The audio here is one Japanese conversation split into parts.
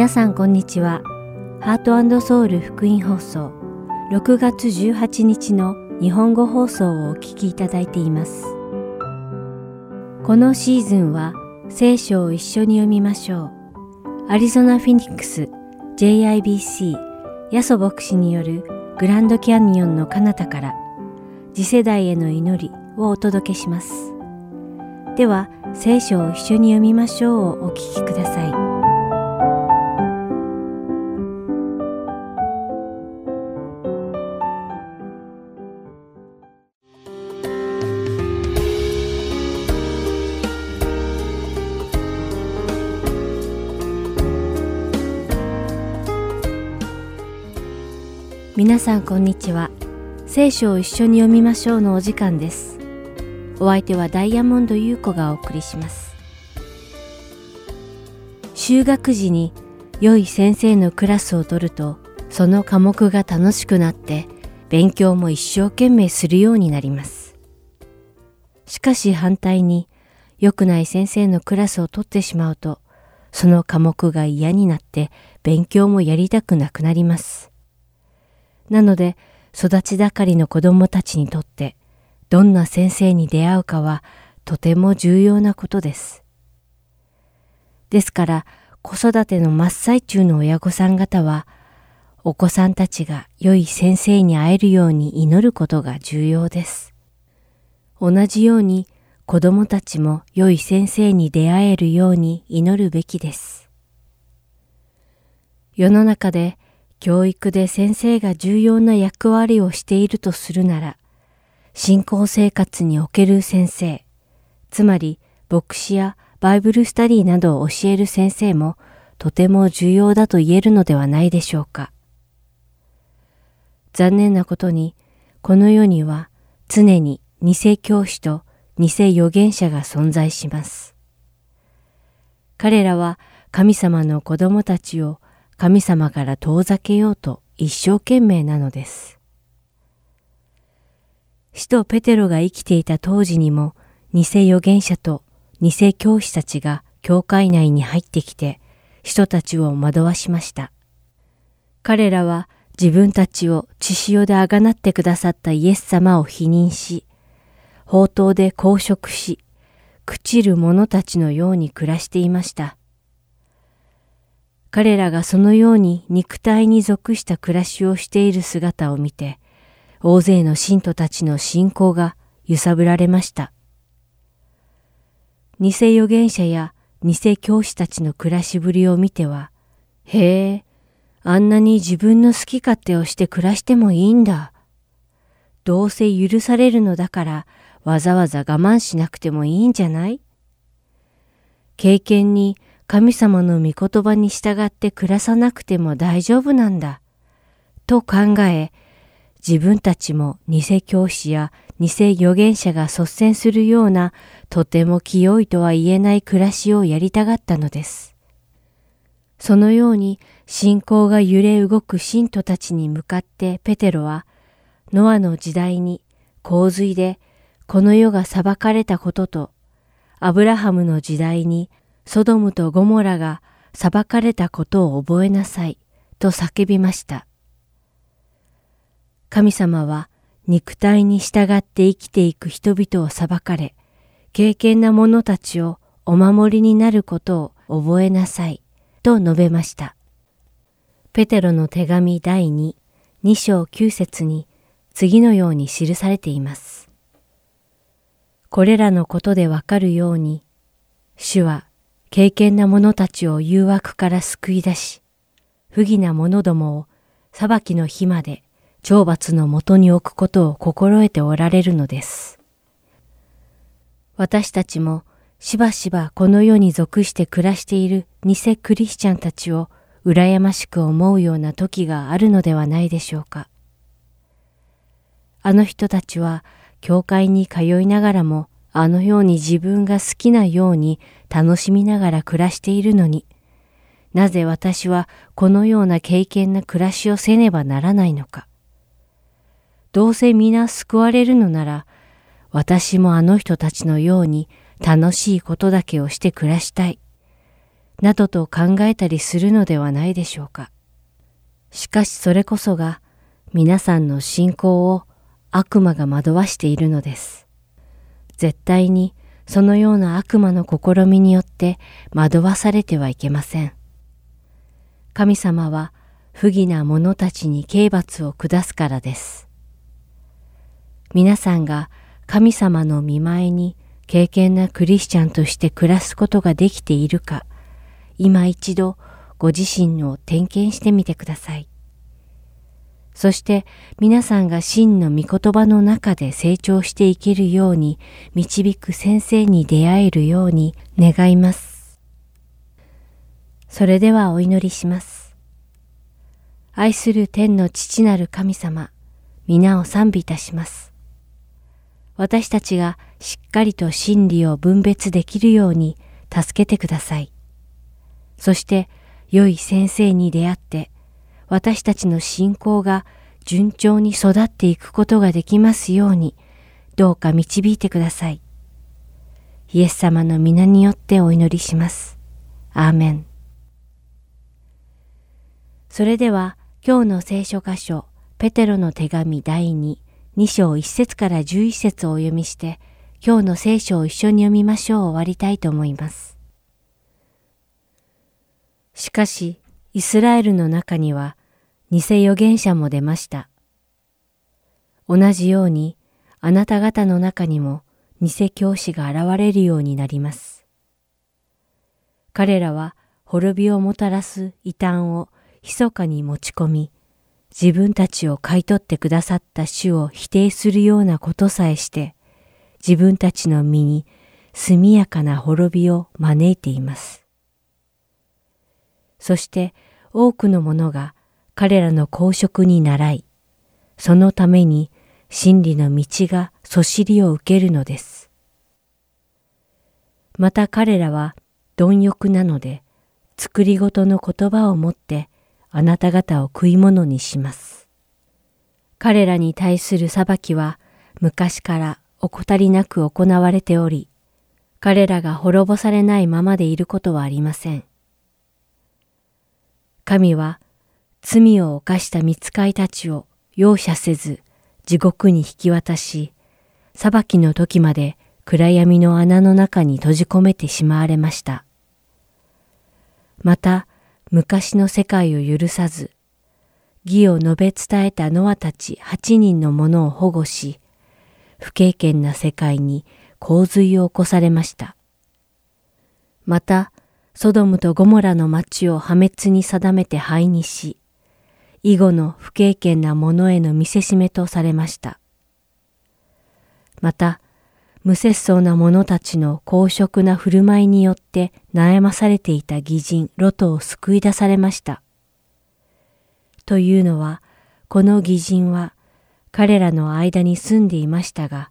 皆さんこんにちは。ハートソウル福音放送6月18日の日本語放送をお聞きいただいています。このシーズンは聖書を一緒に読みましょう。アリゾナ・フィニックス JIBC ヤソ牧師によるグランドキャニオンの彼方から次世代への祈りをお届けします。では聖書を一緒に読みましょうをお聞きください。さんこんにちは。聖書を一緒に読みましょうのお時間です。お相手はダイヤモンド優子がお送りします。修学時に良い先生のクラスを取ると、その科目が楽しくなって勉強も一生懸命するようになります。しかし反対に良くない先生のクラスを取ってしまうと、その科目が嫌になって勉強もやりたくなくなります。なので、育ち盛りの子供たちにとって、どんな先生に出会うかはとても重要なことです。ですから、子育ての真っ最中の親御さん方は、お子さんたちが良い先生に会えるように祈ることが重要です。同じように子供たちも良い先生に出会えるように祈るべきです。世の中で教育で先生が重要な役割をしているとするなら、信仰生活における先生、つまり牧師やバイブルスタディなどを教える先生もとても重要だと言えるのではないでしょうか。残念なことに、この世には常に偽教師と偽預言者が存在します。彼らは神様の子供たちを神様から遠ざけようと一生懸命なのです。使徒ペテロが生きていた当時にも偽預言者と偽教師たちが教会内に入ってきて人たちを惑わしました。彼らは自分たちを血潮であがなってくださったイエス様を否認し、宝刀で公職し、朽ちる者たちのように暮らしていました。彼らがそのように肉体に属した暮らしをしている姿を見て、大勢の信徒たちの信仰が揺さぶられました。偽預言者や偽教師たちの暮らしぶりを見ては、へえ、あんなに自分の好き勝手をして暮らしてもいいんだ。どうせ許されるのだからわざわざ我慢しなくてもいいんじゃない？経験に神様の御言葉に従って暮らさなくても大丈夫なんだ。と考え、自分たちも偽教師や偽預言者が率先するようなとても清いとは言えない暮らしをやりたがったのです。そのように信仰が揺れ動く信徒たちに向かってペテロは、ノアの時代に洪水でこの世が裁かれたことと、アブラハムの時代にソドムとゴモラが裁かれたことを覚えなさいと叫びました。神様は肉体に従って生きていく人々を裁かれ、敬虔な者たちをお守りになることを覚えなさいと述べました。ペテロの手紙第2、2章9節に次のように記されています。これらのことでわかるように、主は敬虔な者たちを誘惑から救い出し、不義な者どもを裁きの日まで懲罰のもとに置くことを心得ておられるのです。私たちもしばしばこの世に属して暮らしている偽クリスチャンたちを羨ましく思うような時があるのではないでしょうか。あの人たちは教会に通いながらもあのように自分が好きなように楽しみながら暮らしているのに、なぜ私はこのような経験な暮らしをせねばならないのか。どうせ皆救われるのなら、私もあの人たちのように楽しいことだけをして暮らしたい。などと考えたりするのではないでしょうか。しかしそれこそが皆さんの信仰を悪魔が惑わしているのです。絶対にそのような悪魔の試みによって惑わされてはいけません。神様は不義な者たちに刑罰を下すからです。皆さんが神様の見前に敬虔なクリスチャンとして暮らすことができているか、今一度ご自身を点検してみてください。そして皆さんが真の御言葉の中で成長していけるように導く先生に出会えるように願います。それではお祈りします。愛する天の父なる神様、皆を賛美いたします。私たちがしっかりと真理を分別できるように助けてください。そして良い先生に出会って私たちの信仰が順調に育っていくことができますようにどうか導いてください。イエス様の皆によってお祈りします。アーメン。それでは今日の聖書箇所、ペテロの手紙第2、2章1節から11節をお読みして、今日の聖書を一緒に読みましょう終わりたいと思います。しかし、イスラエルの中には、偽預言者も出ました。同じように、あなた方の中にも偽教師が現れるようになります。彼らは滅びをもたらす異端を密かに持ち込み、自分たちを買い取ってくださった主を否定するようなことさえして、自分たちの身に速やかな滅びを招いています。そして多くの者が彼らの公職に倣い、そのために真理の道がそしりを受けるのです。また彼らは貪欲なので、作りごとの言葉をもってあなた方を食い物にします。彼らに対する裁きは昔から怠りなく行われており、彼らが滅ぼされないままでいることはありません。神は罪を犯した見つかいたちを容赦せず地獄に引き渡し、裁きの時まで暗闇の穴の中に閉じ込めてしまわれました。また、昔の世界を許さず、義を述べ伝えたノアたち八人の者を保護し、不経験な世界に洪水を起こされました。また、ソドムとゴモラの町を破滅に定めて灰にし、以後の不経験な者への見せしめとされました。また、無節操な者たちの公職な振る舞いによって悩まされていた義人ロトを救い出されました。というのは、この義人は彼らの間に住んでいましたが、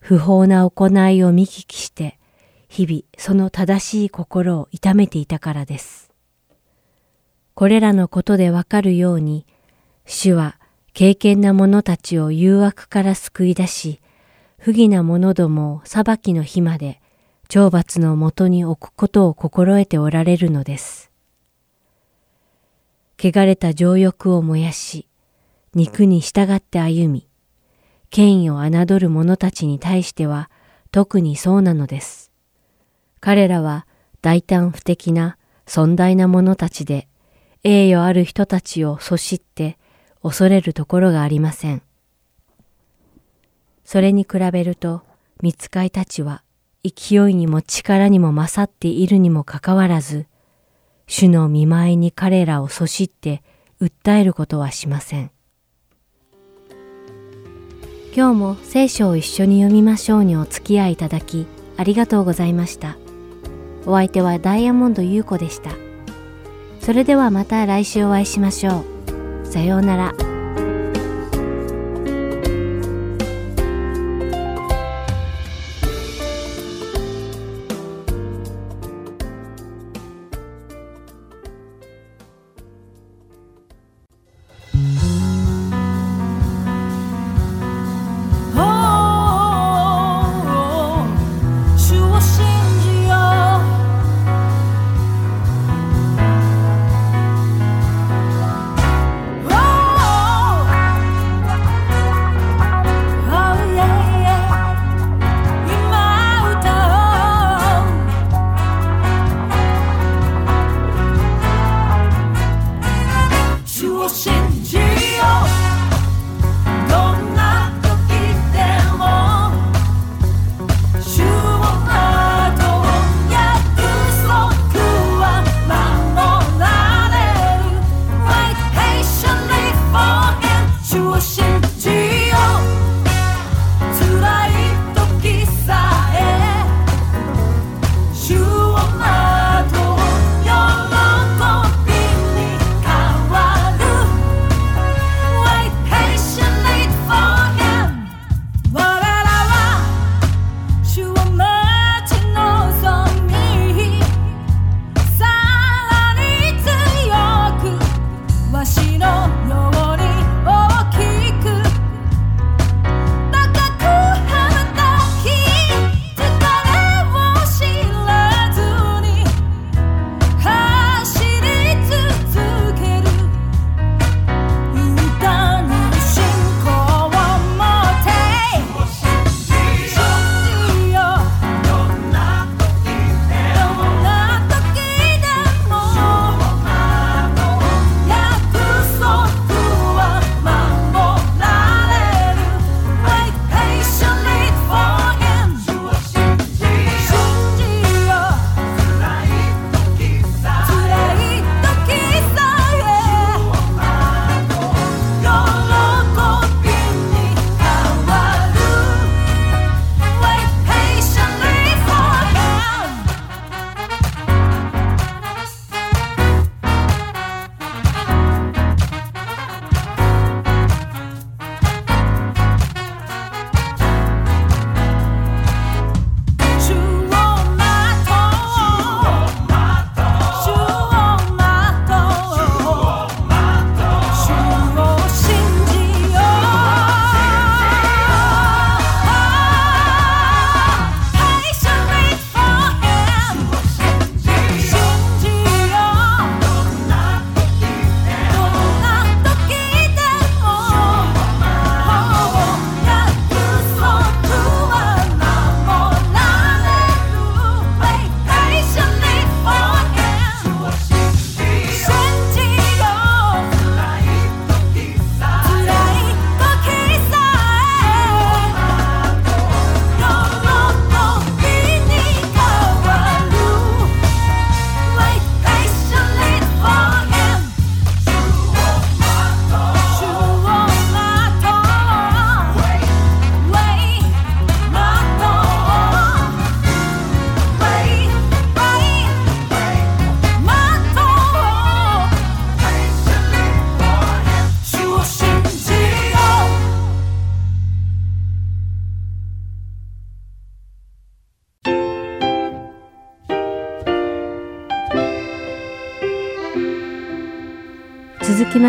不法な行いを見聞きして、日々その正しい心を痛めていたからです。これらのことでわかるように、主は敬虔な者たちを誘惑から救い出し、不義な者どもを裁きの日まで懲罰のもとに置くことを心得ておられるのです。汚れた情欲を燃やし、肉に従って歩み、権威を侮る者たちに対しては特にそうなのです。彼らは大胆不敵な尊大な者たちで、栄誉ある人たちをそしって恐れるところがありません。それに比べると、見つかいたちは勢いにも力にも勝っているにもかかわらず、主の見舞いに彼らをそしって訴えることはしません。今日も聖書を一緒に読みましょうにお付き合いいただきありがとうございました。お相手はダイヤモンド優子でした。それではまた来週お会いしましょう。さようなら。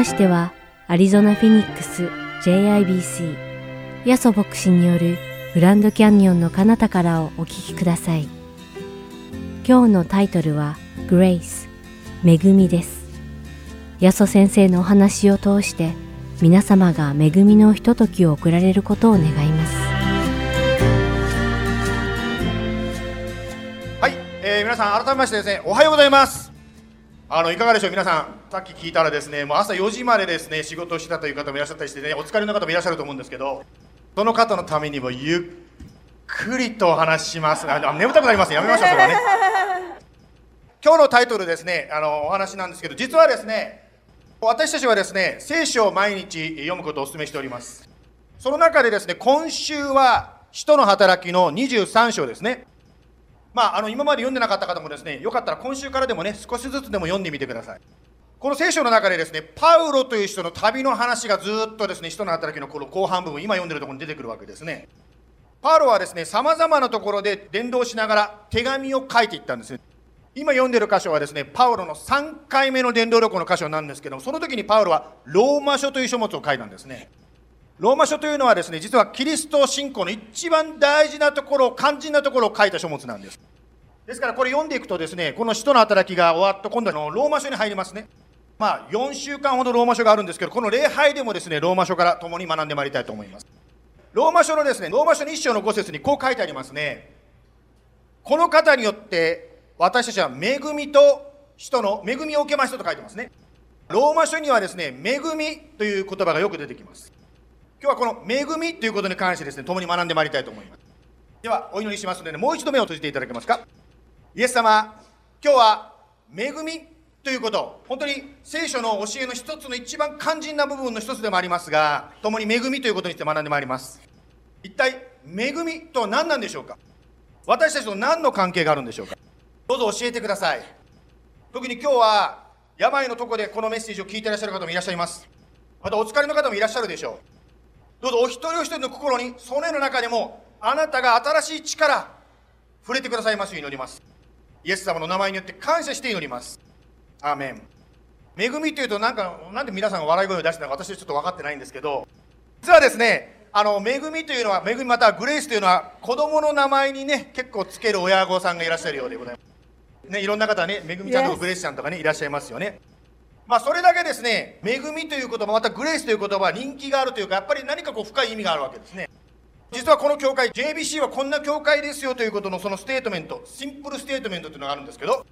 ましては、アリゾナ・フィニックス JIBC ヤソ牧師によるグランドキャニオンの彼方からをお聞きください。今日のタイトルはグレイス、恵みです。ヤソ先生のお話を通して皆様が恵みのひとときを送られることを願います。はい、えー、皆さん改めましてですね、おはようございます。あのいかがでしょう？皆さんさっき聞いたらですねもう朝4時までですね仕事をしてたという方もいらっしゃったりしてねお疲れの方もいらっしゃると思うんですけどその方のためにもゆっくりとお話しします。あ眠たくなりますやめましょうそれはね。今日のタイトルですねあのお話なんですけど実はですね私たちはですね聖書を毎日読むことをお勧めしております。その中でですね今週は使徒の働きの23章ですねまあ、あの今まで読んでなかった方もですねよかったら今週からでもね少しずつでも読んでみてください。この聖書の中でですねパウロという人の旅の話がずっとですね人の働きのこの後半部分今読んでるところに出てくるわけですね。パウロはですねさまざまなところで伝道しながら手紙を書いていったんです今読んでる箇所はですねパウロの3回目の伝道旅行の箇所なんですけどもその時にパウロはローマ書という書物を書いたんですね。ローマ書というのはですね、実はキリスト信仰の一番大事なところ、肝心なところを書いた書物なんです。ですからこれ読んでいくとですね、この使徒の働きが終わった今度はローマ書に入りますね。まあ4週間ほどローマ書があるんですけど、この礼拝でもですね、ローマ書から共に学んでまいりたいと思います。ローマ書のですね、ローマ書の1章の5節にこう書いてありますね。この方によって私たちは恵みと人の恵みを受けましたと書いてますね。ローマ書にはですね、恵みという言葉がよく出てきます。今日はこの恵みということに関してですね、共に学んでまいりたいと思います。では、お祈りしますので、ね、もう一度目を閉じていただけますか。イエス様、今日は恵みということ、本当に聖書の教えの一つの一番肝心な部分の一つでもありますが、共に恵みということについて学んでまいります。一体、恵みとは何なんでしょうか？私たちと何の関係があるんでしょうか？どうぞ教えてください。特に今日は、病のとこでこのメッセージを聞いていらっしゃる方もいらっしゃいます。またお疲れの方もいらっしゃるでしょう。どうぞお一人お一人の心に、その絵の中でも、あなたが新しい力、触れてくださいますように祈ります。イエス様の名前によって感謝して祈ります。アーメン。恵みというと、なんか、なんで皆さんが笑い声を出したのか私はちょっと分かってないんですけど、実はですね、あの、恵みというのは、恵みまたはグレイスというのは、子供の名前にね、結構つける親御さんがいらっしゃるようでございます。ね、いろんな方ね、恵みちゃんとかグレイスちゃんとかね、いらっしゃいますよね。まあ、それだけですね、恵みという言葉、また grace という言葉は人気があるというか、やっぱり何かこう深い意味があるわけですね。実はこの教会、JBC はこんな教会ですよということのそのステートメント、シンプルステートメントというのがあるんですけど、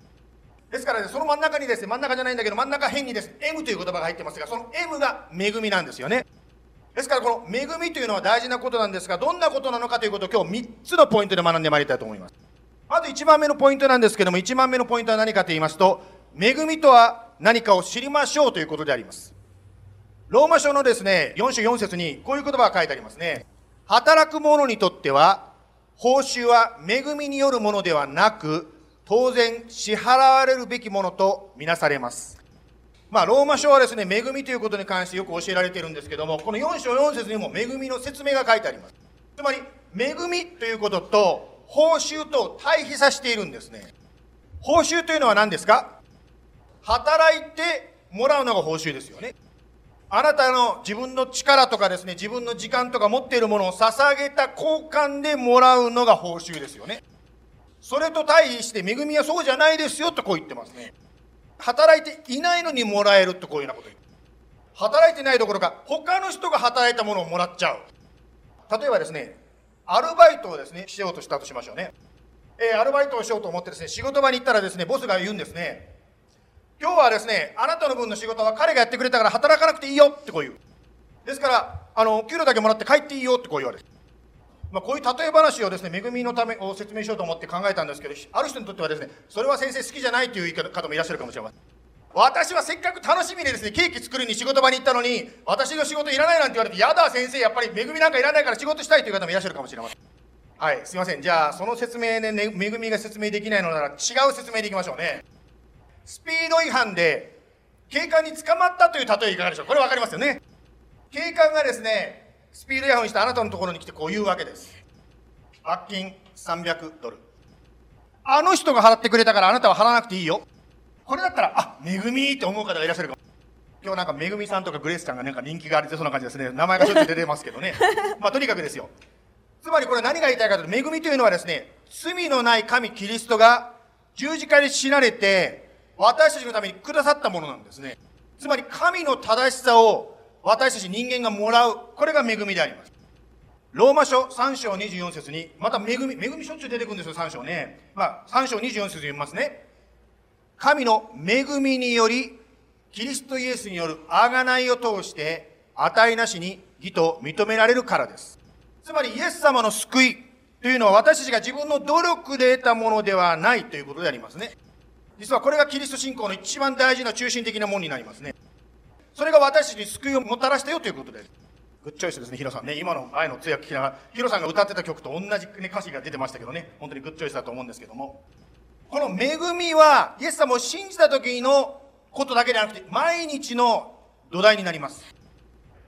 ですからね、その真ん中にですね、真ん中じゃないんだけど、真ん中辺にですね、M という言葉が入ってますが、その M が恵みなんですよね。ですから、この恵みというのは大事なことなんですが、どんなことなのかということを今日3つのポイントで学んでまいりたいと思います。まず1番目のポイントなんですけども、1番目のポイントは何かと言いますと、恵みとは何かを知りましょうということであります。ローマ書のですね、4章4節にこういう言葉が書いてありますね。働く者にとっては、報酬は恵みによるものではなく、当然支払われるべきものとみなされます。まあ、ローマ書はですね、恵みということに関してよく教えられているんですけども、この4章4節にも恵みの説明が書いてあります。つまり、恵みということと報酬と対比させているんですね。報酬というのは何ですか？働いてもらうのが報酬ですよね。あなたの自分の力とかですね、自分の時間とか持っているものを捧げた交換でもらうのが報酬ですよね。それと対比して恵みはそうじゃないですよとこう言ってますね。働いていないのにもらえるとこういうようなこと言う。働いてないどころか他の人が働いたものをもらっちゃう。例えばですね、アルバイトをですね、しようとしたとしましょうね。えー、アルバイトをしようと思ってですね、仕事場に行ったらですね、ボスが言うんですね。今日はですね、あなたの分の仕事は彼がやってくれたから働かなくていいよってこう言う。ですから、あの、給料だけもらって帰っていいよってこう言われる。まあ、こういう例え話をですね、恵みのためを説明しようと思って考えたんですけど、ある人にとってはですね、それは先生好きじゃないという言い方もいらっしゃるかもしれません。私はせっかく楽しみにですね、ケーキ作りに仕事場に行ったのに、私の仕事いらないなんて言われて、やだ先生、やっぱり恵みなんかいらないから仕事したいという方もいらっしゃるかもしれません。はい、すいません。じゃあ、その説明で、ね、恵みが説明できないのなら違う説明でいきましょうね。スピード違反で警官に捕まったという例えいかがでしょう？これ分かりますよね？警官がですね、スピード違反をしてあなたのところに来てこう言うわけです。罰金300ドル。あの人が払ってくれたからあなたは払わなくていいよ。これだったら、あ、恵みって思う方がいらっしゃるかも。今日なんかめぐみさんとかグレースちゃんがなんか人気がありそうな感じですね名前がちょっと出てますけどね まあとにかくですよつまりこれ何が言いたいかというと恵みというのはですね罪のない神キリストが十字架で死なれて私たちのためにくださったものなんですねつまり神の正しさを私たち人間がもらうこれが恵みでありますローマ書3章24節に、また恵み、恵みしょっちゅう出てくるんですよ、3章ね。まあ、3章24節読みますね。神の恵みにより、キリストイエスによる贖いを通して、値なしに義と認められるからです。つまり、イエス様の救いというのは私たちが自分の努力で得たものではないということでありますね。実はこれがキリスト信仰の一番大事な中心的なものになりますね。それが私たちに救いをもたらしたよということです。グッチョイスですね、ヒロさんね。今の前の通訳聞きながら、ヒロさんが歌ってた曲と同じ、ね、歌詞が出てましたけどね、本当にグッチョイスだと思うんですけども。この恵みは、イエス様を信じた時のことだけではなくて、毎日の土台になります。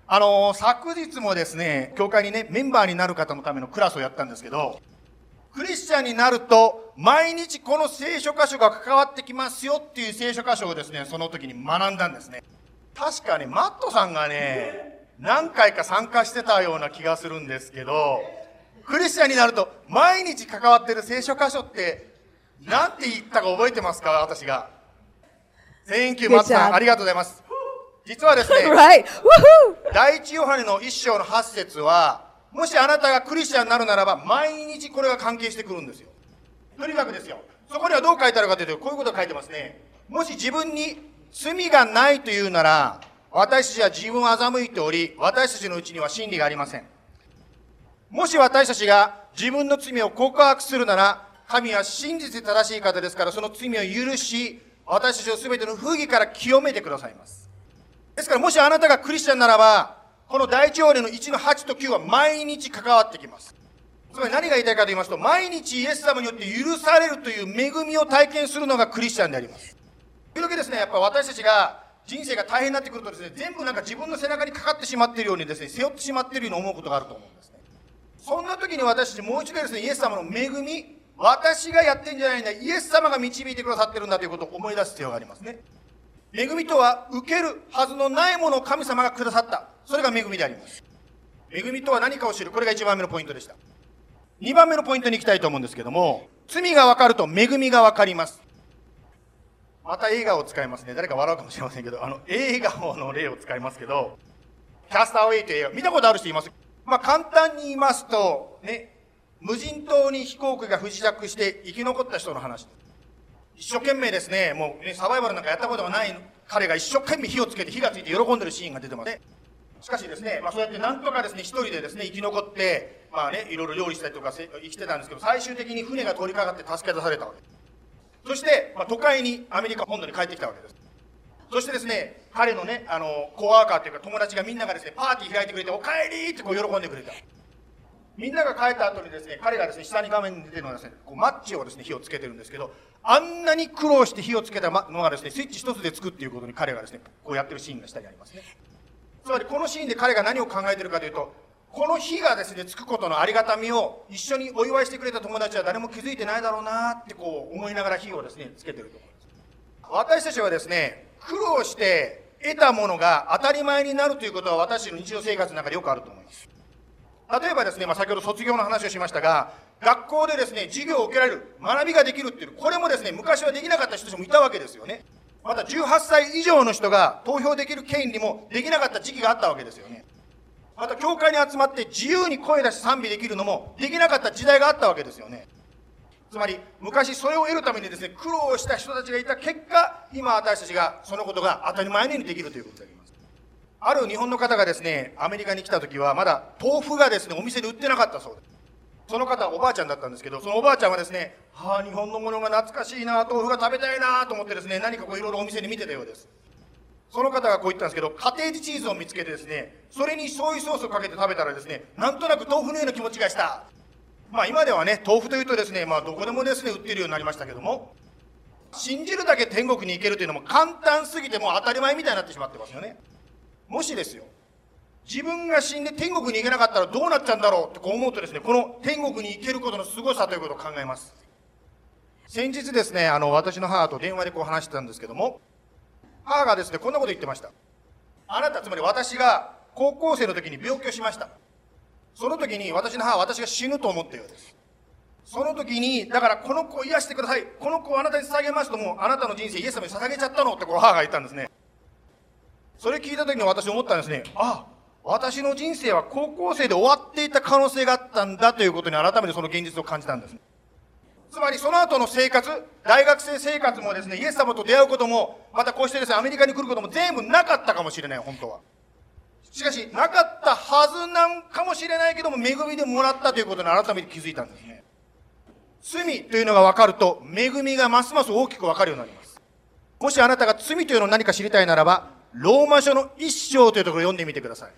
あのー、昨日もですね、教会にね、メンバーになる方のためのクラスをやったんですけど、クリスチャンになると、毎日この聖書箇所が関わってきますよっていう聖書箇所をですね、その時に学んだんですね。確かね、マットさんがね、何回か参加してたような気がするんですけど、クリスチャンになると毎日関わってる聖書箇所って、なんて言ったか覚えてますか私が。Thank you, 松さん。ありがとうございます。実はですね. 第一ヨハネの一章の八節は、もしあなたがクリスチャンになるならば、毎日これが関係してくるんですよ。とにかくですよ。そこにはどう書いてあるかというと、こういうことが書いてますね。もし自分に罪がないというなら、私たちは自分を欺いており、私たちのうちには真理がありません。もし私たちが自分の罪を告白するなら、神は真実で正しい方ですから、その罪を許し、私たちを全ての不義から清めてくださいます。ですから、もしあなたがクリスチャンならば、この第一条例の1の8と9は毎日関わってきます。つまり何が言いたいかと言いますと、毎日イエス様によって許されるという恵みを体験するのがクリスチャンであります。というわけですね、やっぱ私たちが人生が大変になってくるとですね、全部なんか自分の背中にかかってしまっているようにですね、背負ってしまっているように思うことがあると思うんですね。そんな時に私たちもう一度ですね、イエス様の恵み、私がやってんじゃないんだ、イエス様が導いてくださってるんだということを思い出す必要がありますね。恵みとは、受けるはずのないものを神様がくださった。それが恵みであります。恵みとは何かを知る。これが一番目のポイントでした。二番目のポイントに行きたいと思うんですけども、罪が分かると恵みが分かります。また映画を使いますね。誰か笑うかもしれませんけど、あの、映画の例を使いますけど、キャスターウェイという映画、見たことある人います？まあ、簡単に言いますと、ね、無人島に飛行機が不時着して生き残った人の話。一生懸命ですね、もう、サバイバルなんかやったことがない彼が一生懸命火をつけて火がついて喜んでるシーンが出てます。しかしですね、まあ、そうやってなんとかですね、一人でですね、生き残って、まあね、いろいろ料理したりとか生きてたんですけど、最終的に船が通りかかって助け出されたわけです。そして、まあ、都会にアメリカ本土に帰ってきたわけです。そしてですね、彼のね、あの、コワーカーというか友達がみんながですね、パーティー開いてくれて、お帰りってこう喜んでくれた。みんなが帰った後にですね、彼がですね、下に画面に出てるのはですね、こうマッチをですね、火をつけてるんですけど、あんなに苦労して火をつけたのがですね、スイッチ一つでつくっていうことに彼がですね、こうやってるシーンが下にありますね。つまりこのシーンで彼が何を考えてるかというと、この日がですね、つくことのありがたみを一緒にお祝いしてくれた友達は誰も気づいてないだろうなってこう思いながら火をですね、つけてると思います。私たちはですね、苦労して得たものが当たり前になるということは私の日常生活の中でよくあると思います。例えばですね、まあ、先ほど卒業の話をしましたが、学校でですね、授業を受けられる、学びができるっていう、これもですね、昔はできなかった人たちもいたわけですよね。また18歳以上の人が投票できる権利もできなかった時期があったわけですよね。また教会に集まって自由に声出し賛美できるのもできなかった時代があったわけですよね。つまり昔それを得るためにですね苦労した人たちがいた結果今私たちがそのことが当たり前にできるということでありますある日本の方がですねアメリカに来た時はまだ豆腐がですねお店で売ってなかったそうですその方おばあちゃんだったんですけどそのおばあちゃんはですねはあ日本のものが懐かしいな豆腐が食べたいなと思ってですね何かこういろいろお店で見てたようですその方がこう言ったんですけど、カテージチーズを見つけてですね、それに醤油ソースをかけて食べたらですね、なんとなく豆腐のような気持ちがした。まあ今ではね、豆腐というとですね、まあどこでもですね、売ってるようになりましたけども、信じるだけ天国に行けるというのも簡単すぎてもう当たり前みたいになってしまってますよね。もしですよ、自分が死んで天国に行けなかったらどうなっちゃうんだろうってこう思うとですね、この天国に行けることの凄さということを考えます。先日ですね、あの、私の母と電話でこう話してたんですけども、母がですね、こんなこと言ってました。あなた、つまり私が高校生の時に病気をしました。その時に私の母は私が死ぬと思ったようです。その時に、だからこの子を癒してください。この子をあなたに捧げますともうあなたの人生イエス様に捧げちゃったのってこう母が言ったんですね。それ聞いた時に私思ったんですね。あ、私の人生は高校生で終わっていた可能性があったんだということに改めてその現実を感じたんです。つまりその後の生活、大学生生活もですね、イエス様と出会うことも、またこうしてですね、アメリカに来ることも全部なかったかもしれない、本当は。しかし、なかったはずなんかもしれないけども、恵みでもらったということに改めて気づいたんですね。罪というのが分かると、恵みがますます大きく分かるようになります。もしあなたが罪というのを何か知りたいならば、ローマ書の一章というところを読んでみてください。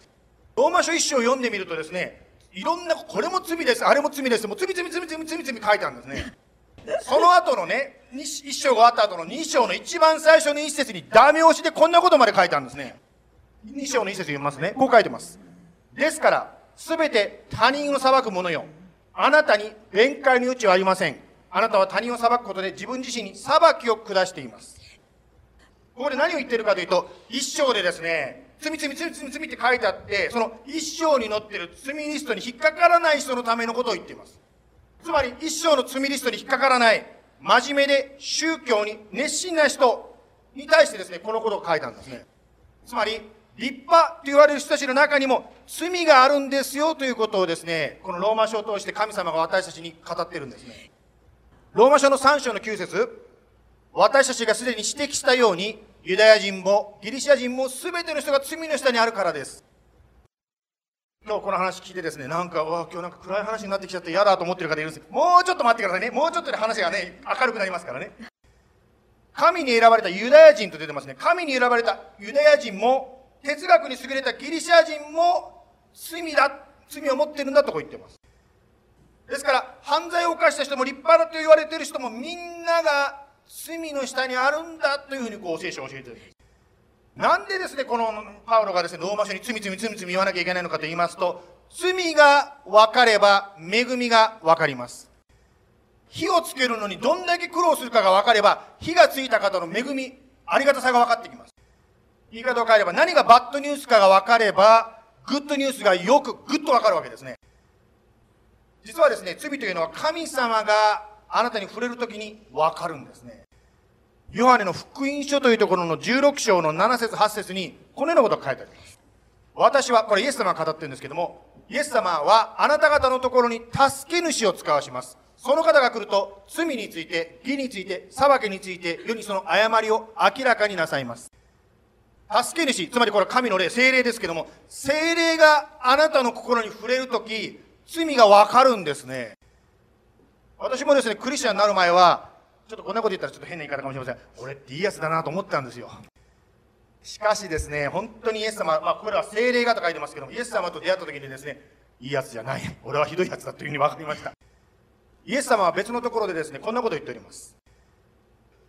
ローマ書一章を読んでみるとですね、いろんな、これも罪です、あれも罪です、もう罪罪罪罪罪罪書いてあるんですね。その後のね、一章が終わった後の二章の一番最初の一節にダメ押しでこんなことまで書いてあるんですね。二章の一節読みますね。こう書いてます。ですから、すべて他人を裁く者よ。あなたに弁解の余地はありません。あなたは他人を裁くことで自分自身に裁きを下しています。ここで何を言ってるかというと、一章でですね、罪罪罪罪罪って書いてあって、その一章に載ってる罪リストに引っかからない人のためのことを言っています。つまり一章の罪リストに引っかからない、真面目で宗教に熱心な人に対してですね、このことを書いたんですね。つまり、立派と言われる人たちの中にも罪があるんですよということをですね、このローマ書を通して神様が私たちに語っているんですね。ローマ書の3章の9節私たちがすでに指摘したように、ユダヤ人もギリシア人も全ての人が罪の下にあるからです。今日この話聞いてですね、なんか、わ今日なんか暗い話になってきちゃって嫌だと思ってる方いるんですけどもうちょっと待ってくださいね。もうちょっとで話がね、明るくなりますからね。神に選ばれたユダヤ人と出てますね。神に選ばれたユダヤ人も哲学に優れたギリシャ人も罪だ、罪を持ってるんだとこう言ってます。ですから、犯罪を犯した人も立派だと言われてる人もみんなが罪の下にあるんだというふうにこう聖書を教えてるんです。なんでですね、このパウロがですね、ローマ書に罪罪罪罪言わなきゃいけないのかと言いますと、罪が分かれば恵みが分かります。火をつけるのにどんだけ苦労するかが分かれば、火がついた方の恵み、ありがたさが分かってきます。言い方を変えれば、何がバッドニュースかが分かれば、グッドニュースがよくグッと分かるわけですね。実はですね、罪というのは神様があなたに触れるときに分かるんですね。ヨハネの福音書というところの16章の7節8節に、このようなことが書いてあります。私は、これイエス様が語ってるんですけども、イエス様はあなた方のところに助け主を使わします。その方が来ると、罪について、義について、裁きについて、世にその誤りを明らかになさいます。助け主、つまりこれは神の霊、精霊ですけども、精霊があなたの心に触れるとき、罪がわかるんですね。私もですね、クリスチャンになる前は、ちょっとこんなこと言ったらちょっと変な言い方かもしれません。俺っていいやつだなと思ったんですよ。しかしですね、本当にイエス様、まあ、これは精霊がと書いてますけども、イエス様と出会った時にですね、いいやつじゃない。俺はひどいやつだというふうに分かりました。イエス様は別のところでですね、こんなことを言っております。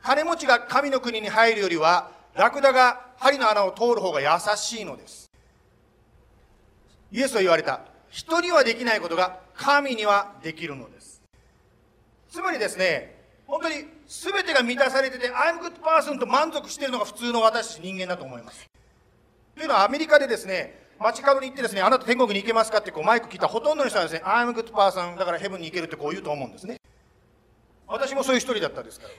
金持ちが神の国に入るよりは、ラクダが針の穴を通る方が優しいのです。イエスは言われた。人にはできないことが神にはできるのです。つまりですね、本当に全てが満たされてて、I'm good person と満足しているのが普通の私人間だと思います。というのはアメリカでですね、街角に行ってですね、あなた天国に行けますかってこうマイク聞いたほとんどの人はですね、I'm good person だからヘブンに行けるってこう言うと思うんですね。私もそういう一人だったですから。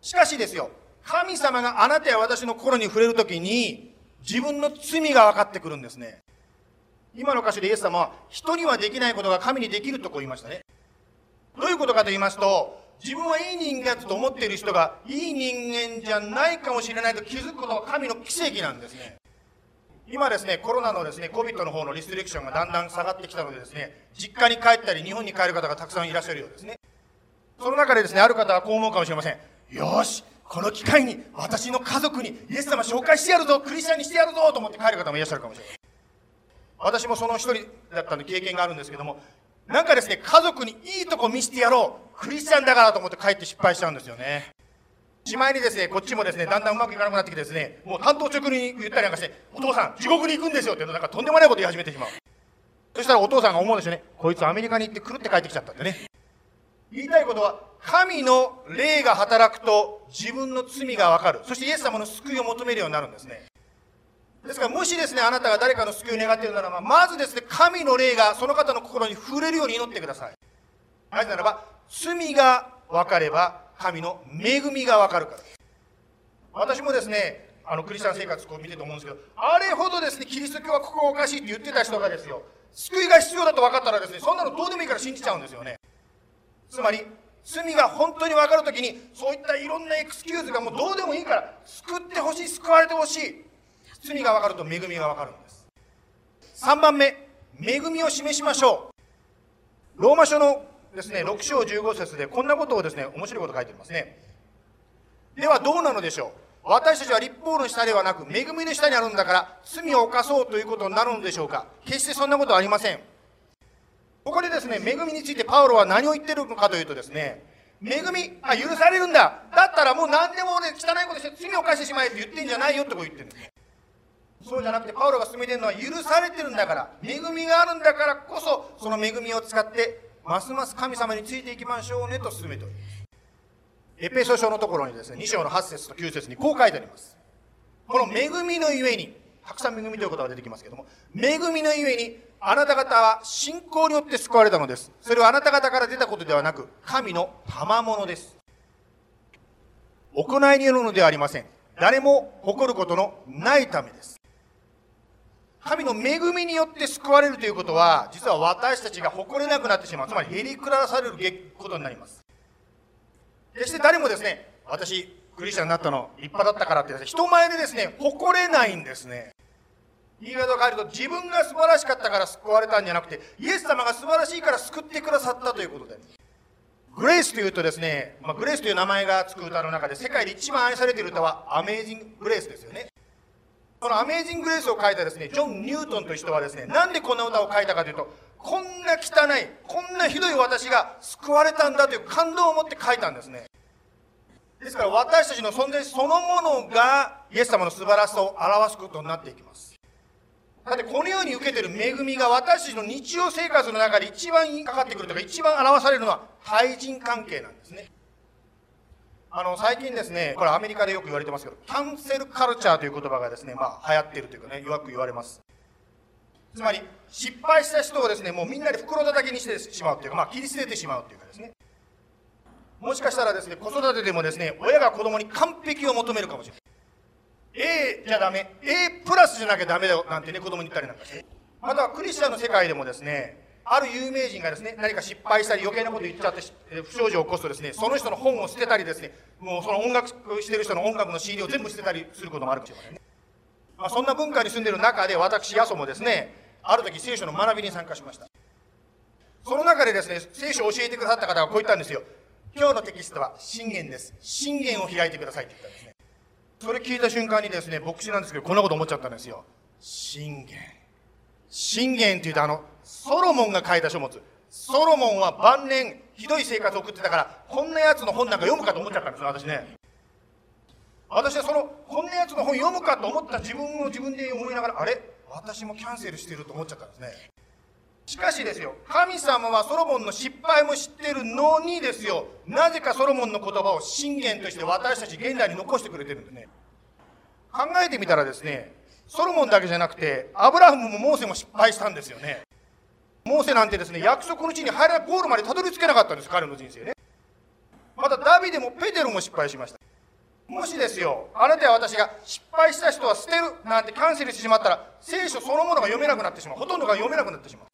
しかしですよ、神様があなたや私の心に触れるときに、自分の罪が分かってくるんですね。今の歌詞でイエス様は、人にはできないことが神にできるとこう言いましたね。どういうことかと言いますと、自分はいい人間だと思っている人がいい人間じゃないかもしれないと気づくことが神の奇跡なんですね。今ですね、コロナのですね、COVID の方のリストリクションがだんだん下がってきたのでですね、実家に帰ったり日本に帰る方がたくさんいらっしゃるようですね。その中でですね、ある方はこう思うかもしれません。よし、この機会に私の家族にイエス様紹介してやるぞ、クリスチャンにしてやるぞと思って帰る方もいらっしゃるかもしれません。私もその一人だったの経験があるんですけども、なんかですね、家族にいいとこ見せてやろう。クリスチャンだからと思って帰って失敗しちゃうんですよね。しまいにですね、こっちもですね、だんだんうまくいかなくなってきてですね、もう担当直に言ったりなんかして、お父さん、地獄に行くんですよってなんかとんでもないこと言い始めてしまう。そしたらお父さんが思うんですよね。こいつアメリカに行ってくるって帰ってきちゃったんでね。言いたいことは、神の霊が働くと自分の罪がわかる。そしてイエス様の救いを求めるようになるんですね。ですから、もしですね、あなたが誰かの救いを願っているならば、まずですね、神の霊がその方の心に触れるように祈ってください。なぜならば、罪が分かれば、神の恵みが分かるから。私もですね、あのクリスチャン生活を見てると思うんですけど、あれほどですね、キリスト教はここがおかしいって言ってた人がですよ、救いが必要だと分かったらですね、そんなのどうでもいいから信じちゃうんですよね。つまり、罪が本当に分かるときに、そういったいろんなエクスキューズがもうどうでもいいから、救ってほしい、救われてほしい。罪が分かると恵みが分かるんです。3番目、恵みを示しましょう。ローマ書のですね、6章15節でこんなことをですね、面白いこと書いてますね。ではどうなのでしょう私たちは立法の下ではなく、恵みの下にあるんだから、罪を犯そうということになるのでしょうか決してそんなことはありません。ここでですね、恵みについてパウロは何を言ってるのかというとですね、恵み、あ、許されるんだ。だったらもう何でもね、汚いことして罪を犯してしまえって言ってんじゃないよってこう言ってるんです。そうじゃなくて、パウロが進めてるのは許されてるんだから、恵みがあるんだからこそ、その恵みを使って、ますます神様についていきましょうねと進めております。エペソ書のところにですね、2章の8節と9節にこう書いてあります。この恵みのゆえに、たくさん恵みという言葉が出てきますけども、恵みのゆえに、あなた方は信仰によって救われたのです。それはあなた方から出たことではなく、神の賜物です。行いによるのではありません。誰も誇ることのないためです。神の恵みによって救われるということは、実は私たちが誇れなくなってしまう。つまり、へりくらされることになります。決して誰もですね、私、クリスチャンになったの立派だったからって、人前でですね、誇れないんですね。言い方を変えると、自分が素晴らしかったから救われたんじゃなくて、イエス様が素晴らしいから救ってくださったということで。グレイスというとですね、まあ、グレイスという名前がつく歌の中で世界で一番愛されている歌はアメージング・グレイスですよね。このアメージング・レイスを書いたですね、ジョン・ニュートンという人はですね、なんでこんな歌を書いたかというと、こんな汚い、こんなひどい私が救われたんだという感動を持って書いたんですね。ですから私たちの存在そのものがイエス様の素晴らしさを表すことになっていきます。だってこのように受けている恵みが私たちの日常生活の中で一番かかってくるとか一番表されるのは対人関係なんですね。あの、最近ですね、これアメリカでよく言われてますけど、キャンセルカルチャーという言葉がですね、まあ流行っているというかね、弱く言われます。つまり、失敗した人をですね、もうみんなで袋叩きにしてしまうというか、まあ切り捨ててしまうというかですね。もしかしたらですね、子育てでもですね、親が子供に完璧を求めるかもしれない。A じゃダメ、A プラスじゃなきゃダメだよなんてね、子供に言ったりなんかして。またはクリスチャンの世界でもですね、ある有名人がですね、何か失敗したり余計なこと言っちゃって不祥事を起こすとですね、その人の本を捨てたりですね、もうその音楽してる人の音楽の CD を全部捨てたりすることもあるかもしれませんね。まあ、そんな文化に住んでる中で私、ヤソもですね、ある時聖書の学びに参加しました。その中でですね、聖書を教えてくださった方がこう言ったんですよ。今日のテキストは信玄です。信玄を開いてくださいって言ったんですね。それ聞いた瞬間にですね、牧師なんですけど、こんなこと思っちゃったんですよ。信玄。信玄って言うとあの、ソロモンが書いた書物。ソロモンは晩年、ひどい生活を送ってたから、こんなやつの本なんか読むかと思っちゃったんですよ、私ね。私はその、こんなやつの本読むかと思った自分を自分で思いながら、あれ？私もキャンセルしてると思っちゃったんですね。しかしですよ、神様はソロモンの失敗も知ってるのにですよ、なぜかソロモンの言葉を信玄として私たち現代に残してくれてるんですね。考えてみたらですね、ソロモンだけじゃなくて、アブラハムもモーセも失敗したんですよね。モーセなんてですね、約束の地に入らゴールまでたどり着けなかったんです、彼の人生ね。またダビデもペテロも失敗しました。もしですよ、あなたや私が失敗した人は捨てるなんてキャンセルしてしまったら、聖書そのものが読めなくなってしまう。ほとんどが読めなくなってしまう。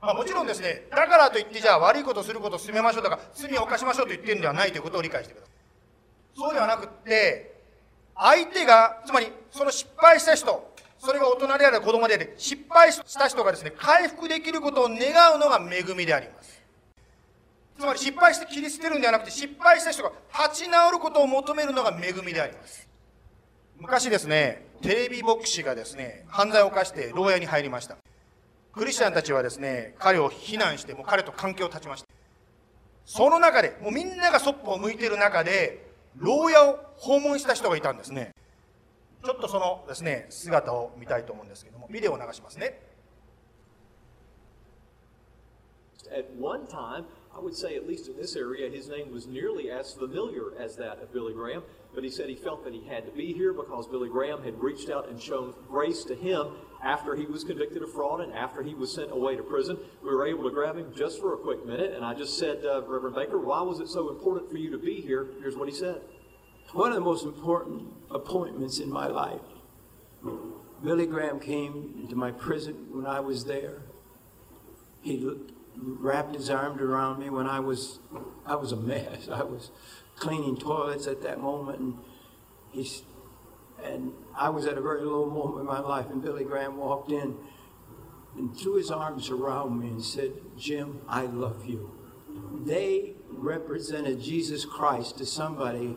まあ、もちろんですね、だからといってじゃあ悪いことすることを進めましょうとか、罪を犯しましょうと言ってるんではないということを理解してください。そうではなくって、相手が、つまりその失敗した人、それが大人である子供である、失敗した人がですね、回復できることを願うのが恵みであります。つまり失敗して切り捨てるんではなくて、失敗した人が立ち直ることを求めるのが恵みであります。昔ですね、テレビ牧師がですね、犯罪を犯して牢屋に入りました。クリスチャンたちはですね、彼を非難して、もう彼と関係を断ちました。その中で、もうみんながそっぽを向いてる中で、牢屋を訪問した人がいたんですね。ちょっとそのですね、姿を見たいと思うんですけども、ビデオを流しますね。At one time, I would say, at least in this area, his name was nearly as familiar as that of Billy Graham. But he said he felt that he had to be here because Billy Graham had reached out and shown grace to him after he was convicted of fraud and after he was sent away to prison. We were able to grab him just for a quick minute, and I just said, uh, Reverend Baker, why was it so important for you to be here? Here's what he said. One of the most important appointments in my life. Billy Graham came into my prison when I was there. He wrapped his arms around me when I was I was a mess. I was cleaning toilets at that moment, and he's and I was at a very low moment in my life. And Billy Graham walked in and threw his arms around me and said, "Jim, I love you." They represented Jesus Christ to somebody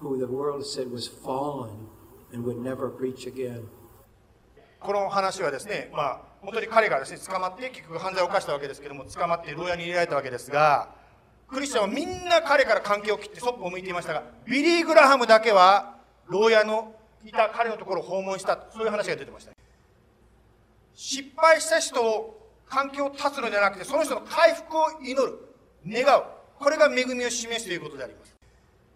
who the world said was fallen and would never preach again. この話はですね、まあ、本当に彼がですね、捕まって、結局犯罪を犯したわけですけども、捕まって牢屋に入れられたわけですが、クリスチャンはみんな彼から関係を切ってそっぽを向いていましたが、ビリー・グラハムだけは、牢屋のいた彼のところを訪問した、そういう話が出てました。失敗した人を関係を断つのではなくて、その人の回復を祈る、願う。これが恵みを示すということであります。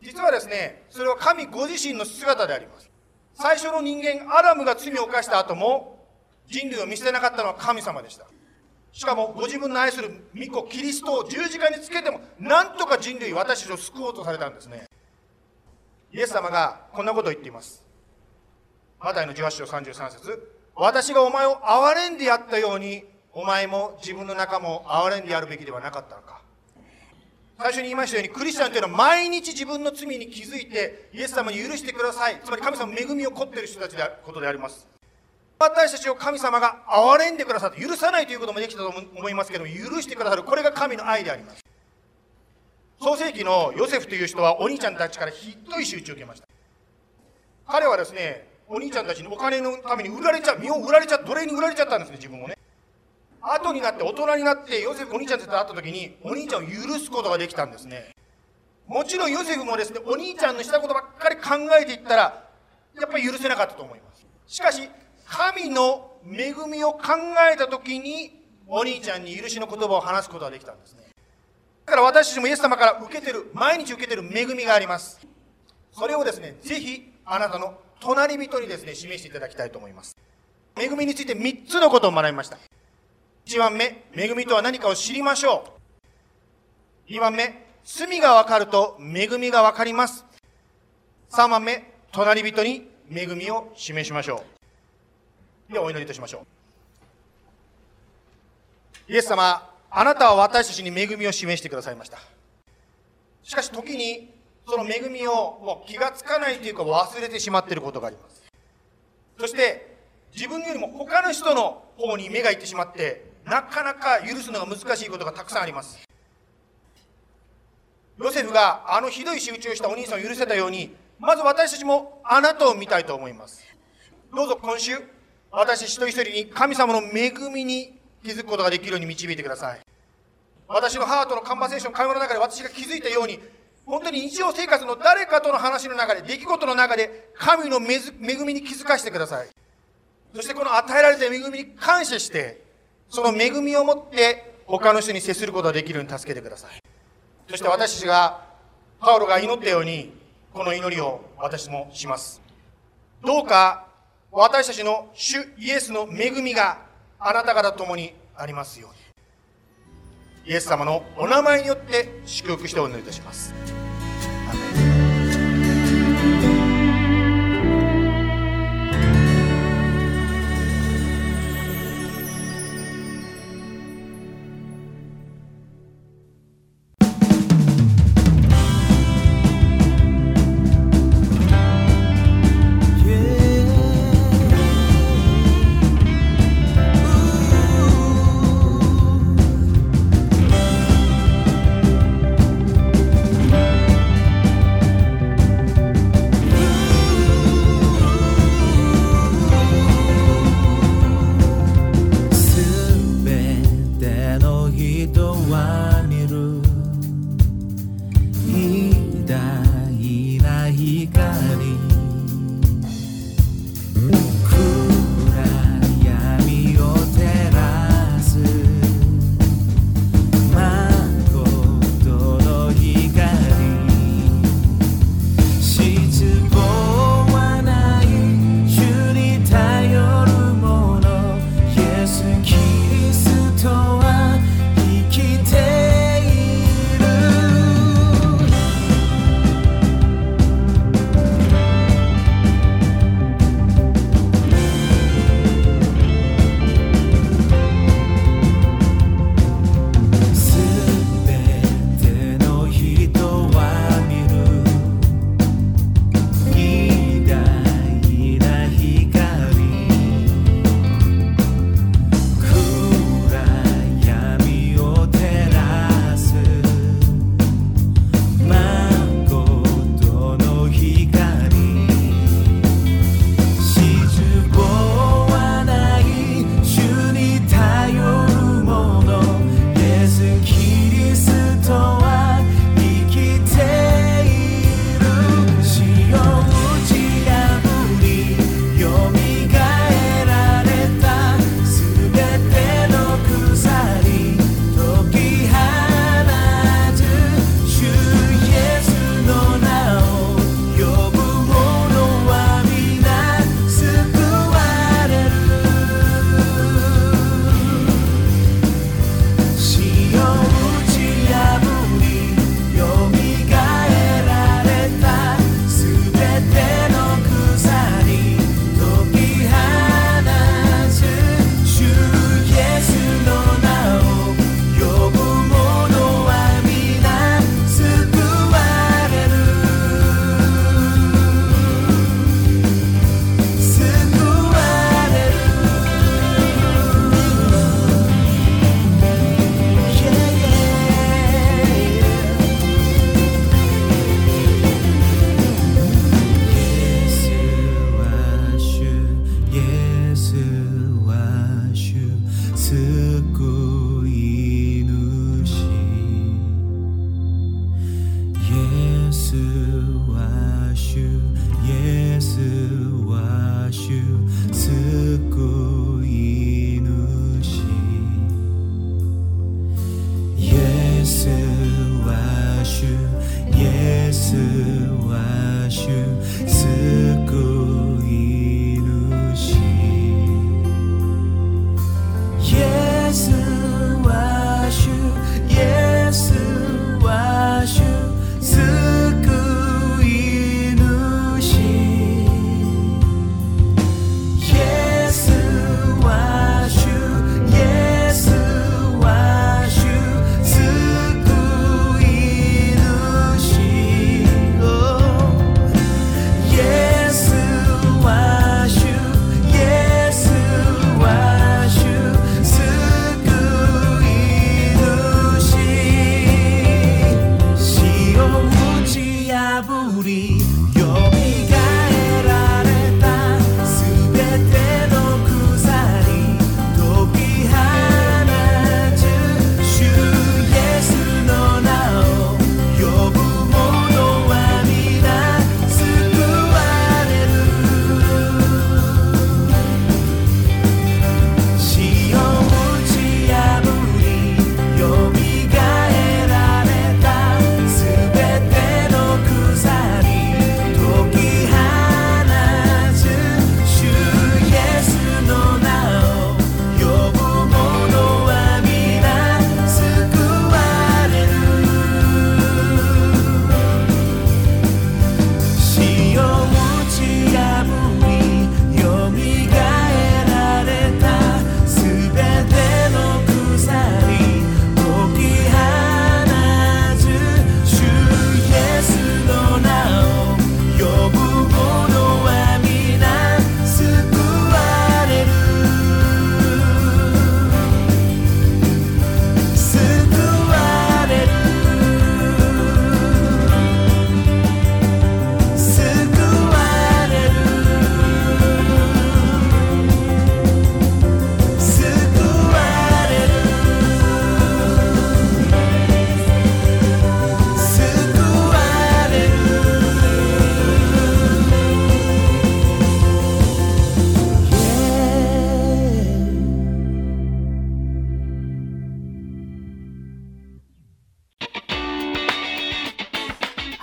実はですね、それは神ご自身の姿であります。最初の人間、アダムが罪を犯した後も、人類を見捨てなかったのは神様でした。しかも、ご自分の愛する御子、キリストを十字架につけても、なんとか人類、私たちを救おうとされたんですね。イエス様がこんなことを言っています。マタイの18章33節私がお前を憐れんでやったように、お前も自分の仲間を憐れんでやるべきではなかったのか。最初に言いましたように、クリスチャンというのは毎日自分の罪に気づいて、イエス様に許してください。つまり神様の恵みを凝っている人たちであることであります。私たちを神様が憐れんでくださって、許さないということもできたと思いますけども、許してくださる。これが神の愛であります。創世紀のヨセフという人はお兄ちゃんたちからひどい仕打ちを受けました。彼はですね、お兄ちゃんたちにお金のために売られちゃう、身を売られちゃう、奴隷に売られちゃったんですね、自分もね。後になって大人になってヨセフお兄ちゃんと会った時にお兄ちゃんを許すことができたんですね。もちろんヨセフもですねお兄ちゃんのしたことばっかり考えていったらやっぱり許せなかったと思います。しかし神の恵みを考えた時にお兄ちゃんに許しの言葉を話すことができたんですね。だから私たちもイエス様から受けてる毎日受けてる恵みがあります。それをですねぜひあなたの隣人にですね示していただきたいと思います。恵みについて3つのことを学びました。1番目、恵みとは何かを知りましょう。2番目、罪がわかると恵みがわかります。3番目、隣人に恵みを示しましょう。ではお祈りいたしましょう。イエス様、あなたは私たちに恵みを示してくださいました。しかし時に、その恵みをもう気がつかないというか忘れてしまっていることがあります。そして、自分よりも他の人の方に目がいってしまって、なかなか許すのが難しいことがたくさんあります。ヨセフがあのひどい仕打ちをしたお兄さんを許せたように、まず私たちもあなたを見たいと思います。どうぞ今週、私一人一人に神様の恵みに気づくことができるように導いてください。私のハートのカンバセーション、会話の中で私が気づいたように、本当に日常生活の誰かとの話の中で、出来事の中で、神の恵みに気づかせてください。そしてこの与えられた恵みに感謝して、その恵みを持って他の人に接することができるように助けてください。そして私たちが、パウロが祈ったように、この祈りを私もします。どうか私たちの主イエスの恵みがあなた方と共にありますように。イエス様のお名前によって祝福してお祈りいたします。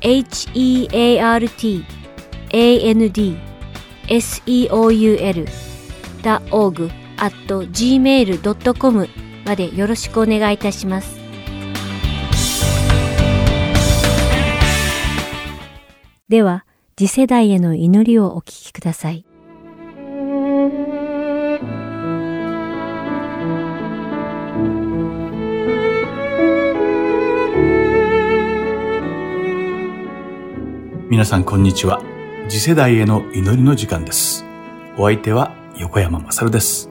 heartandseoul.org at gmail.com までよろしくお願いいたします。では、次世代への祈りをお聞きください。皆さんこんにちは。次世代への祈りの時間です。お相手は横山まさるです。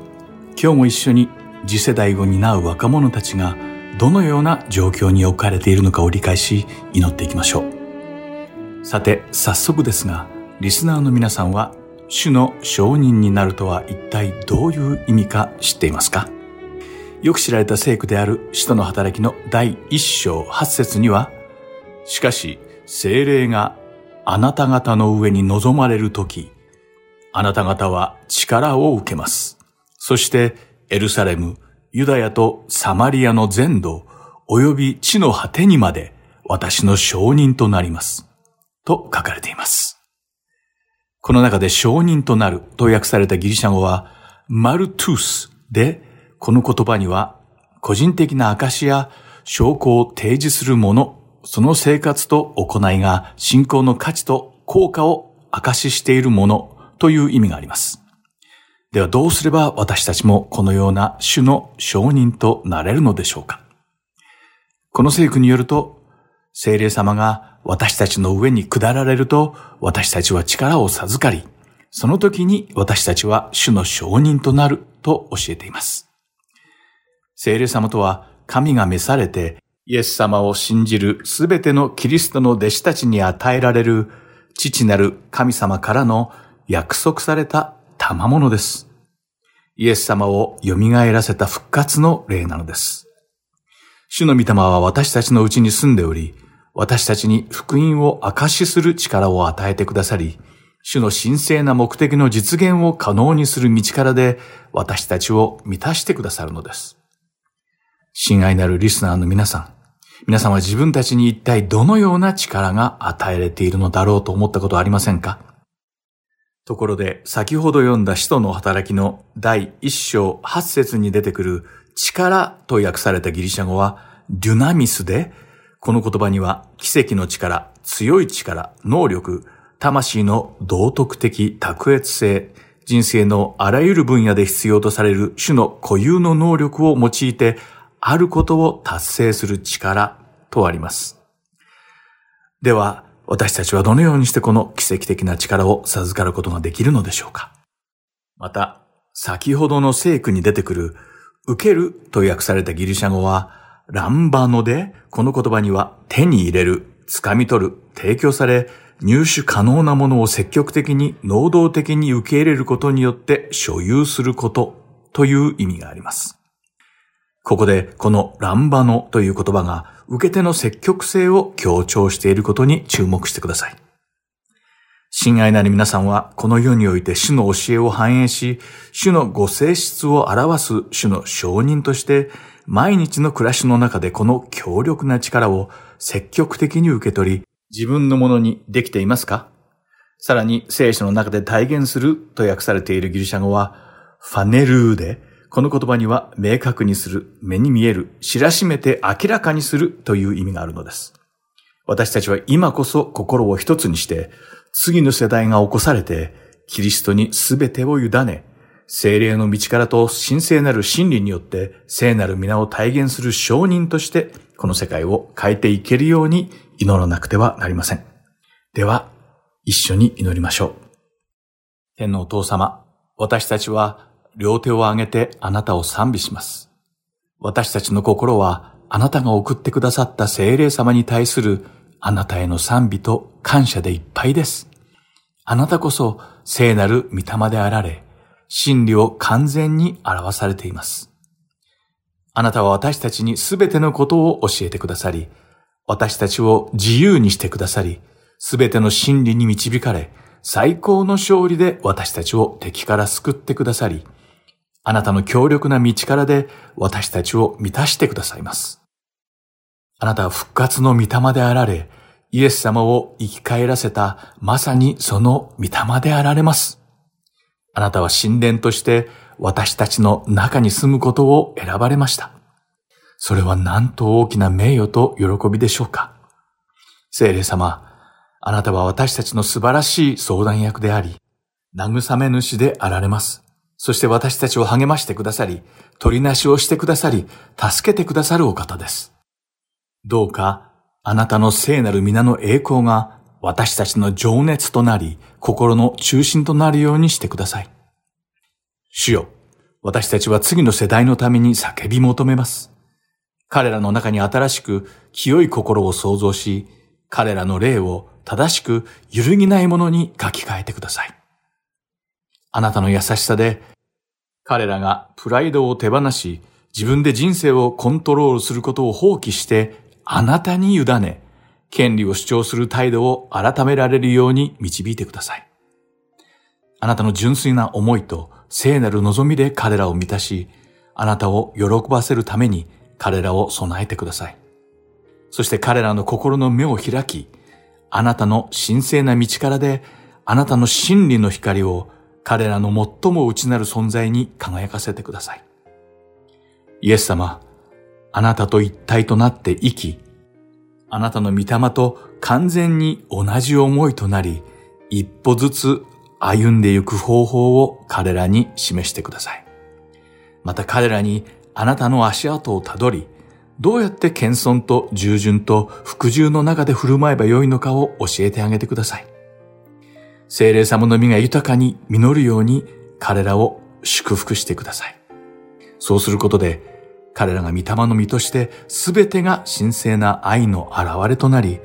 今日も一緒に次世代を担う若者たちがどのような状況に置かれているのかを理解し祈っていきましょう。さて、早速ですが、リスナーの皆さんは主の証人になるとは一体どういう意味か知っていますか？よく知られた聖句である使徒の働きの第一章八節には、しかし、精霊があなた方の上に臨まれるとき、あなた方は力を受けます。そして、エルサレム、ユダヤとサマリアの全土、及び地の果てにまで、私の証人となります。と書かれています。この中で証人となると訳されたギリシャ語は、マルトゥースで、この言葉には、個人的な証や証拠を提示する者、その生活と行いが信仰の価値と効果を証ししているものという意味があります。ではどうすれば私たちもこのような主の証人となれるのでしょうかこの聖句によると、聖霊様が私たちの上に下られると、私たちは力を授かり、その時に私たちは主の証人となると教えています。聖霊様とは神が召されてイエス様を信じるすべてのキリストの弟子たちに与えられる父なる神様からの約束された賜物です。イエス様を蘇らせた復活の霊なのです。主の御霊は私たちのうちに住んでおり、私たちに福音を証しする力を与えてくださり、主の神聖な目的の実現を可能にする道からで私たちを満たしてくださるのです。親愛なるリスナーの皆さん、皆さんは自分たちに一体どのような力が与えれているのだろうと思ったことはありませんか？ところで、先ほど読んだ使徒の働きの第一章八節に出てくる力と訳されたギリシャ語はデュナミスで、この言葉には奇跡の力、強い力、能力、魂の道徳的卓越性、人生のあらゆる分野で必要とされる種の固有の能力を用いて、あることを達成する力とあります。では、私たちはどのようにしてこの奇跡的な力を授かることができるのでしょうか？また、先ほどの聖句に出てくる、受けると訳されたギリシャ語は、ランバノで、この言葉には手に入れる、掴み取る、提供され、入手可能なものを積極的に、能動的に受け入れることによって所有することという意味があります。ここで、このランバノという言葉が、受け手の積極性を強調していることに注目してください。親愛なる皆さんは、この世において主の教えを反映し、主のご性質を表す主の証人として、毎日の暮らしの中でこの強力な力を積極的に受け取り、自分のものにできていますか？さらに聖書の中で体現すると訳されているギリシャ語は、ファネルーで、この言葉には明確にする、目に見える、知らしめて明らかにするという意味があるのです。私たちは今こそ心を一つにして、次の世代が起こされて、キリストに全てを委ね、精霊の道からと神聖なる真理によって聖なる皆を体現する証人として、この世界を変えていけるように祈らなくてはなりません。では、一緒に祈りましょう。天のお父様、私たちは両手を上げてあなたを賛美します。私たちの心はあなたが送ってくださった聖霊様に対するあなたへの賛美と感謝でいっぱいです。あなたこそ聖なる御霊であられ、真理を完全に表されています。あなたは私たちにすべてのことを教えてくださり、私たちを自由にしてくださり、すべての真理に導かれ、最高の勝利で私たちを敵から救ってくださり、あなたの強力な道からで私たちを満たしてくださいます。あなたは復活の御霊であられ、イエス様を生き返らせたまさにその御霊であられます。あなたは神殿として私たちの中に住むことを選ばれました。それはなんと大きな名誉と喜びでしょうか。聖霊様、あなたは私たちの素晴らしい相談役であり、慰め主であられます。そして私たちを励ましてくださり、取りなしをしてくださり、助けてくださるお方です。どうか、あなたの聖なる皆の栄光が私たちの情熱となり、心の中心となるようにしてください。主よ、私たちは次の世代のために叫び求めます。彼らの中に新しく清い心を創造し、彼らの霊を正しく揺るぎないものに書き換えてください。あなたの優しさで、彼らがプライドを手放し、自分で人生をコントロールすることを放棄して、あなたに委ね、権利を主張する態度を改められるように導いてください。あなたの純粋な思いと聖なる望みで彼らを満たし、あなたを喜ばせるために彼らを備えてください。そして彼らの心の目を開き、あなたの神聖な道からで、あなたの真理の光を彼らの最も内なる存在に輝かせてください。イエス様、あなたと一体となって生き、あなたの御霊と完全に同じ思いとなり、一歩ずつ歩んでゆく方法を彼らに示してください。また彼らにあなたの足跡をたどり、どうやって謙遜と従順と服従の中で振る舞えばよいのかを教えてあげてください。聖霊様の実が豊かに実るように彼らを祝福してください。そうすることで彼らが御霊の実として全てが神聖な愛の現れとなり、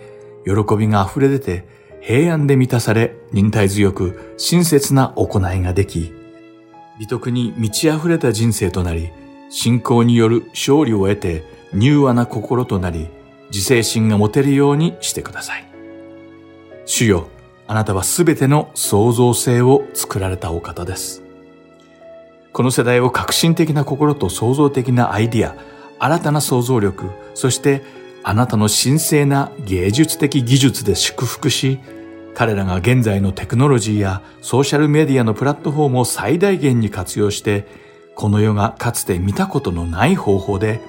喜びが溢れ出て平安で満たされ忍耐強く親切な行いができ、美徳に満ち溢れた人生となり、信仰による勝利を得て柔和な心となり、自制心が持てるようにしてください。主よ、あなたはすべての創造性を作られたお方です。この世代を革新的な心と創造的なアイディア、新たな想像力、そしてあなたの神聖な芸術的技術で祝福し、彼らが現在のテクノロジーやソーシャルメディアのプラットフォームを最大限に活用して、この世がかつて見たことのない方法で、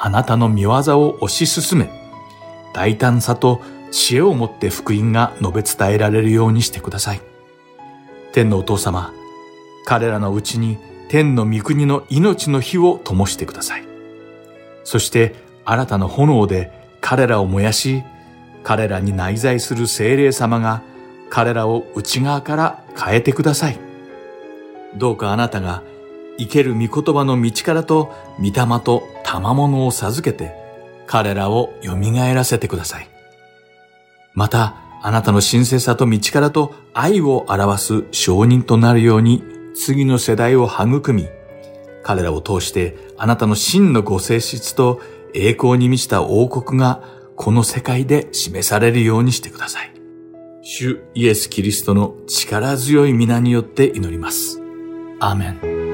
あなたの見業を推し進め、大胆さと知恵を持って福音が述べ伝えられるようにしてください。天のお父様、彼らのうちに天の御国の命の火を灯してください。そして新たな炎で彼らを燃やし、彼らに内在する精霊様が彼らを内側から変えてください。どうかあなたが生ける御言葉の道からと御霊と賜物を授けて彼らを蘇らせてください。また、あなたの神聖さと道からと愛を表す証人となるように次の世代を育み、彼らを通してあなたの真のご性質と栄光に満ちた王国がこの世界で示されるようにしてください。主イエス・キリストの力強い皆によって祈ります。アーメン。